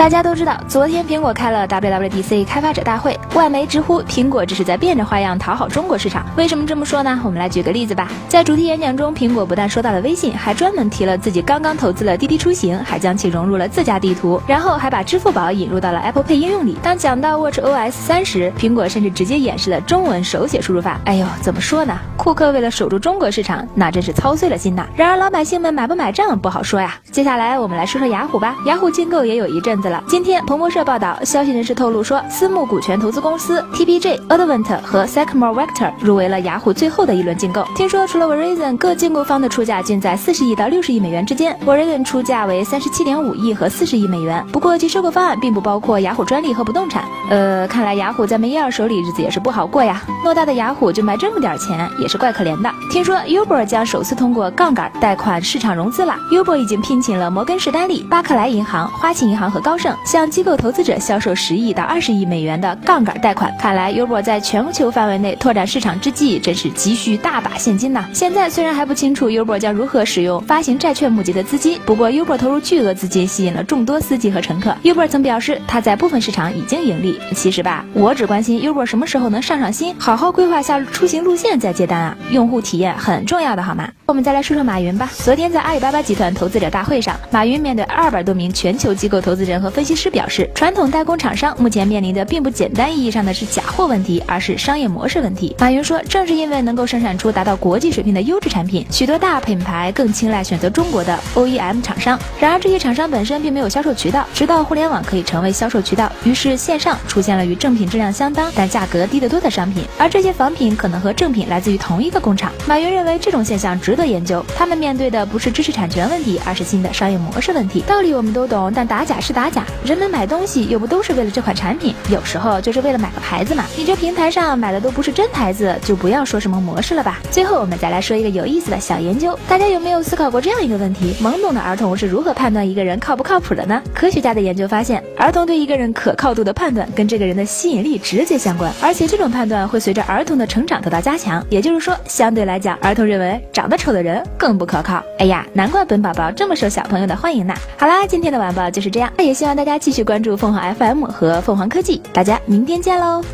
大家都知道，昨天苹果开了 WWDC 开发者大会，外媒直呼苹果这是在变着花样讨好中国市场。为什么这么说呢？我们来举个例子吧。在主题演讲中，苹果不但说到了微信，还专门提了自己刚刚投资了滴滴出行，还将其融入了自家地图，然后还把支付宝引入到了 Apple Pay 应用里。当讲到 Watch OS 三时，苹果甚至直接演示了中文手写输入法。哎呦，怎么说呢？库克为了守住中国市场，那真是操碎了心呐。然而老百姓们买不买账不好说呀。接下来我们来说说雅虎吧。雅虎竞购也有一阵子了。今天彭博社报道，消息人士透露说，私募股权投资公司 TPG、Advent 和 Sycamore Vector 入围了雅虎最后的一轮竞购。听说除了 Verizon，各竞购方的出价均在四十亿到六十亿美元之间。Verizon 出价为三十七点五亿和四十亿美元。不过其收购方案并不包括雅虎专利和不动产。呃，看来雅虎在梅耶尔手里日子也是不好过呀。偌大的雅虎就卖这么点钱，也是怪可怜的。听说 Uber 将首次通过杠杆贷款市场融资了。Uber 已经聘请了摩根士丹利、巴克莱银行、花旗银行和高盛向机构投资者销售十亿到二十亿美元的杠杆贷款。看来 Uber 在全球范围内拓展市场之际，真是急需大把现金呐。现在虽然还不清楚 Uber 将如何使用发行债券募集的资金，不过 Uber 投入巨额资金吸引了众多司机和乘客。Uber 曾表示，他在部分市场已经盈利。其实吧，我只关心 Uber 什么时候能上上心，好好规划下出行路线再接单啊。用户体验很重要的好吗？我们再来说说马云吧。昨天在阿里巴巴集团投资者大会上，马云面对二百多名全球机构投资人和分析师表示，传统代工厂商目前面临的并不简单意义上的是假货问题，而是商业模式问题。马云说，正是因为能够生产出达到国际水平的优质产品，许多大品牌更青睐选择中国的 OEM 厂商。然而，这些厂商本身并没有销售渠道，直到互联网可以成为销售渠道，于是线上出现了与正品质量相当但价格低得多的商品，而这些仿品可能和正品来自于同一个工厂。马云认为这种现象值得研究，他们面对的不是知识产权问题，而是新的商业模式问题。道理我们都懂，但打假是打假，人们买东西又不都是为了这款产品，有时候就是为了买个牌子嘛。你这平台上买的都不是真牌子，就不要说什么模式了吧。最后我们再来说一个有意思的小研究，大家有没有思考过这样一个问题：懵懂的儿童是如何判断一个人靠不靠谱的呢？科学家的研究发现，儿童对一个人可靠度的判断跟这个人的吸引力直接相关，而且这种判断会随着儿童的成长得到加强。也就是说，相对来讲，儿童认为长得丑的人更不可靠。哎呀，难怪本宝宝这么受小朋友的欢迎呢。好啦，今天的晚报就是这样，也希望大家继续关注凤凰 FM 和凤凰科技，大家明天见喽。